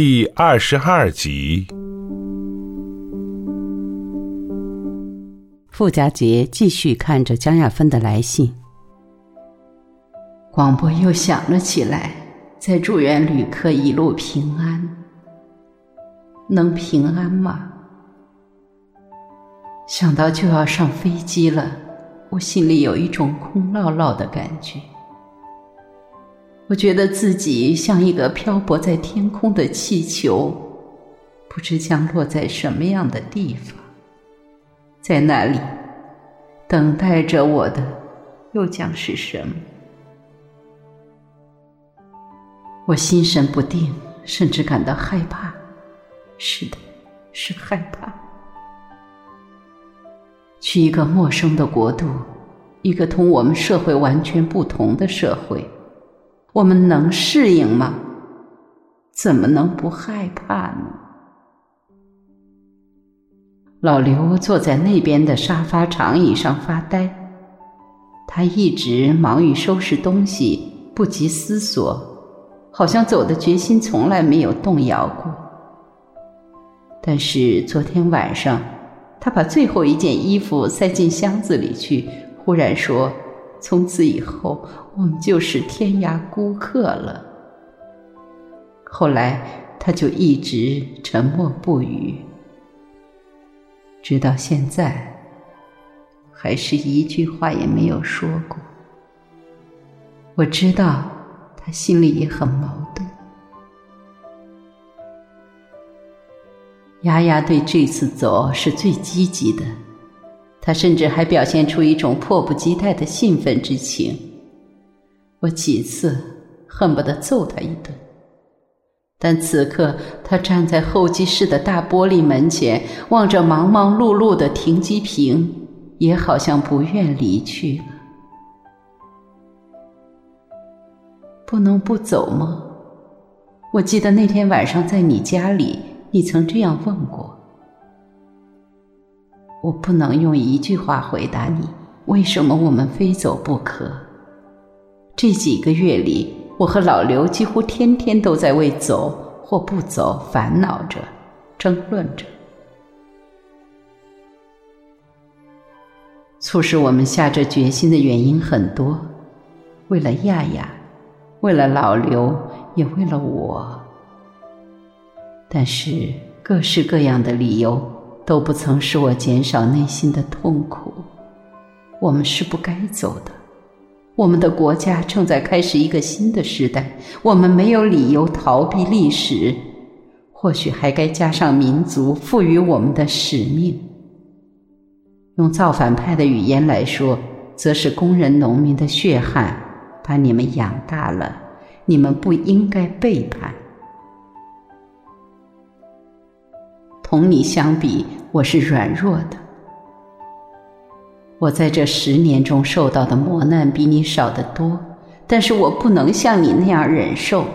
第二十二集。傅家杰继续看着江亚芬的来信，广播又响了起来，在祝愿旅客一路平安。能平安吗？想到就要上飞机了，我心里有一种空落落的感觉。我觉得自己像一个漂泊在天空的气球，不知将落在什么样的地方。在那里，等待着我的又将是什么？我心神不定，甚至感到害怕。是的，是害怕。去一个陌生的国度，一个同我们社会完全不同的社会。我们能适应吗？怎么能不害怕呢？老刘坐在那边的沙发长椅上发呆，他一直忙于收拾东西，不及思索，好像走的决心从来没有动摇过。但是昨天晚上，他把最后一件衣服塞进箱子里去，忽然说。从此以后，我们就是天涯孤客了。后来，他就一直沉默不语，直到现在，还是一句话也没有说过。我知道，他心里也很矛盾。丫丫对这次走是最积极的。他甚至还表现出一种迫不及待的兴奋之情，我几次恨不得揍他一顿，但此刻他站在候机室的大玻璃门前，望着忙忙碌碌的停机坪，也好像不愿离去了。不能不走吗？我记得那天晚上在你家里，你曾这样问过。我不能用一句话回答你，为什么我们非走不可？这几个月里，我和老刘几乎天天都在为走或不走烦恼着、争论着。促使我们下这决心的原因很多，为了亚亚，为了老刘，也为了我。但是各式各样的理由。都不曾使我减少内心的痛苦。我们是不该走的。我们的国家正在开始一个新的时代，我们没有理由逃避历史。或许还该加上民族赋予我们的使命。用造反派的语言来说，则是工人农民的血汗把你们养大了，你们不应该背叛。同你相比，我是软弱的。我在这十年中受到的磨难比你少得多，但是我不能像你那样忍受。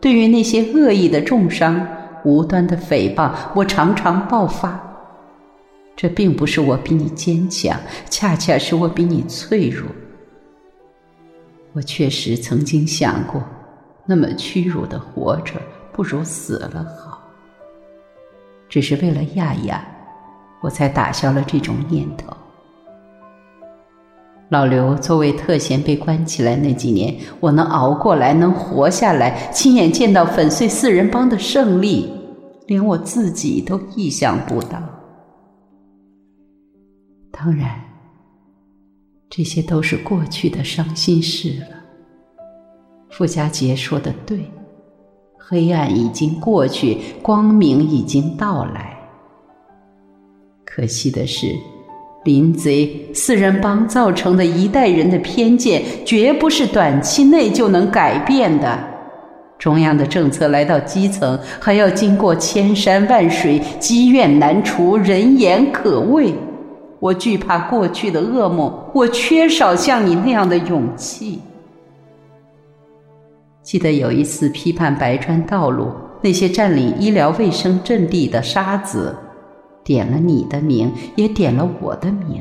对于那些恶意的重伤、无端的诽谤，我常常爆发。这并不是我比你坚强，恰恰是我比你脆弱。我确实曾经想过，那么屈辱的活着，不如死了好。只是为了亚亚，我才打消了这种念头。老刘作为特嫌被关起来那几年，我能熬过来，能活下来，亲眼见到粉碎四人帮的胜利，连我自己都意想不到。当然，这些都是过去的伤心事了。傅家杰说的对。黑暗已经过去，光明已经到来。可惜的是，林贼四人帮造成的一代人的偏见，绝不是短期内就能改变的。中央的政策来到基层，还要经过千山万水，积怨难除，人言可畏。我惧怕过去的噩梦，我缺少像你那样的勇气。记得有一次批判白砖道路，那些占领医疗卫生阵地的沙子，点了你的名，也点了我的名。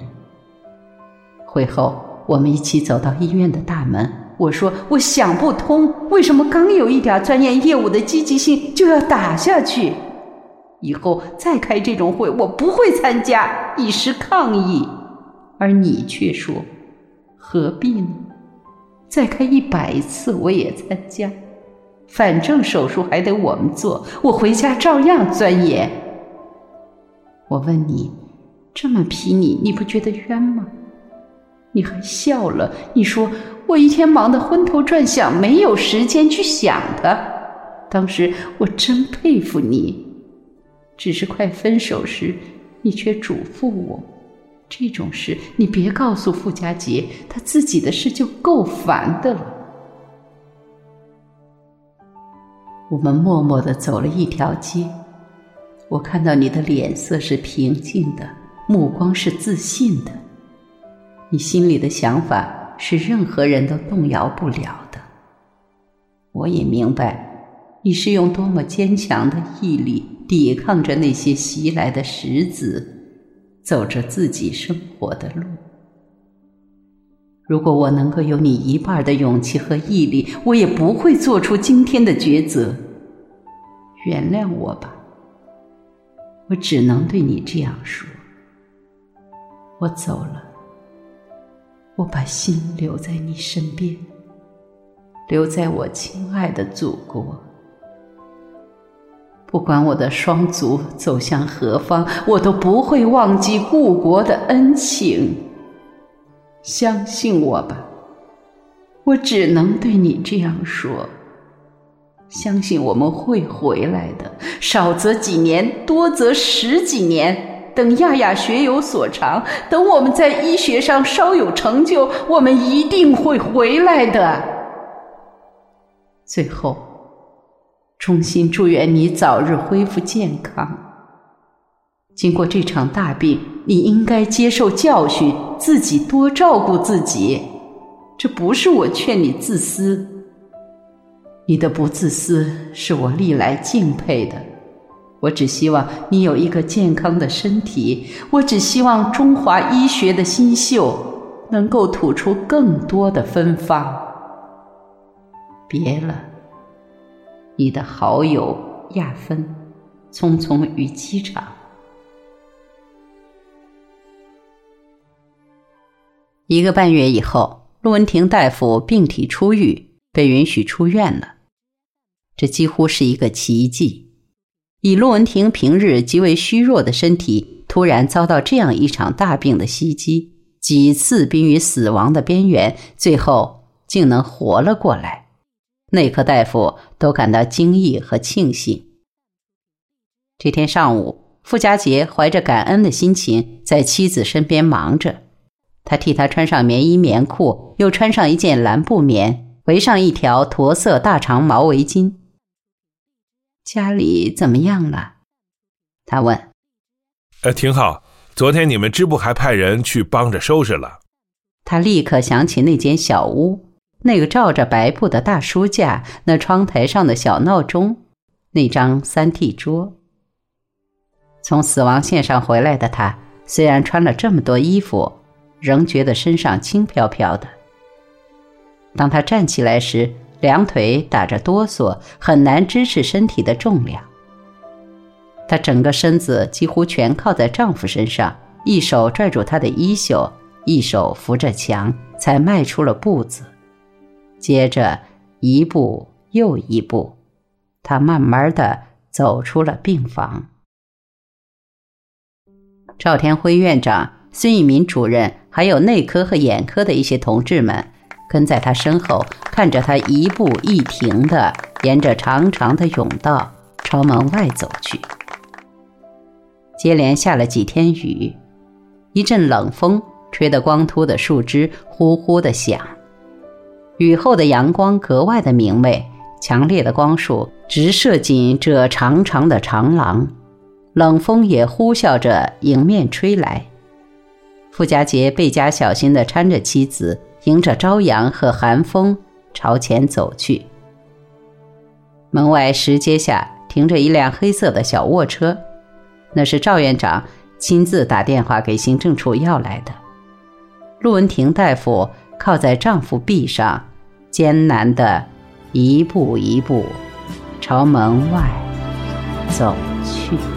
会后，我们一起走到医院的大门，我说我想不通，为什么刚有一点钻研业务的积极性就要打下去？以后再开这种会，我不会参加，以示抗议。而你却说，何必呢？再开一百次我也参加，反正手术还得我们做，我回家照样钻研。我问你，这么批你，你不觉得冤吗？你还笑了，你说我一天忙得昏头转向，没有时间去想他。当时我真佩服你，只是快分手时，你却嘱咐我，这种事你别告诉傅家杰，他自己的事就够烦的了。我们默默地走了一条街，我看到你的脸色是平静的，目光是自信的。你心里的想法是任何人都动摇不了的。我也明白，你是用多么坚强的毅力抵抗着那些袭来的石子，走着自己生活的路。如果我能够有你一半的勇气和毅力，我也不会做出今天的抉择。原谅我吧，我只能对你这样说。我走了。我把心留在你身边，留在我亲爱的祖国。不管我的双足走向何方，我都不会忘记故国的恩情。相信我吧，我只能对你这样说。相信我们会回来的，少则几年，多则十几年。等亚亚学有所长，等我们在医学上稍有成就，我们一定会回来的。最后，衷心祝愿你早日恢复健康。经过这场大病，你应该接受教训，自己多照顾自己。这不是我劝你自私，你的不自私是我历来敬佩的。我只希望你有一个健康的身体，我只希望中华医学的新秀能够吐出更多的芬芳。别了，你的好友亚芬，匆匆于机场。一个半月以后，陆文婷大夫病体初愈，被允许出院了。这几乎是一个奇迹。以陆文婷平日极为虚弱的身体，突然遭到这样一场大病的袭击，几次濒于死亡的边缘，最后竟能活了过来，内科大夫都感到惊异和庆幸。这天上午，傅家杰怀着感恩的心情在妻子身边忙着，他替她穿上棉衣棉裤，又穿上一件蓝布棉，围上一条驼色大长毛围巾。家里怎么样了？他问。呃，挺好。昨天你们支部还派人去帮着收拾了。他立刻想起那间小屋，那个罩着白布的大书架，那窗台上的小闹钟，那张三 T 桌。从死亡线上回来的他，虽然穿了这么多衣服，仍觉得身上轻飘飘的。当他站起来时，两腿打着哆嗦，很难支持身体的重量。她整个身子几乎全靠在丈夫身上，一手拽住他的衣袖，一手扶着墙，才迈出了步子。接着，一步又一步，他慢慢的走出了病房。赵天辉院长、孙一民主任，还有内科和眼科的一些同志们。跟在他身后，看着他一步一停的沿着长长的甬道朝门外走去。接连下了几天雨，一阵冷风吹得光秃的树枝呼呼的响。雨后的阳光格外的明媚，强烈的光束直射进这长长的长廊，冷风也呼啸着迎面吹来。傅家杰倍加小心地搀着妻子。迎着朝阳和寒风朝前走去。门外石阶下停着一辆黑色的小卧车，那是赵院长亲自打电话给行政处要来的。陆文婷大夫靠在丈夫臂上，艰难的一步一步朝门外走去。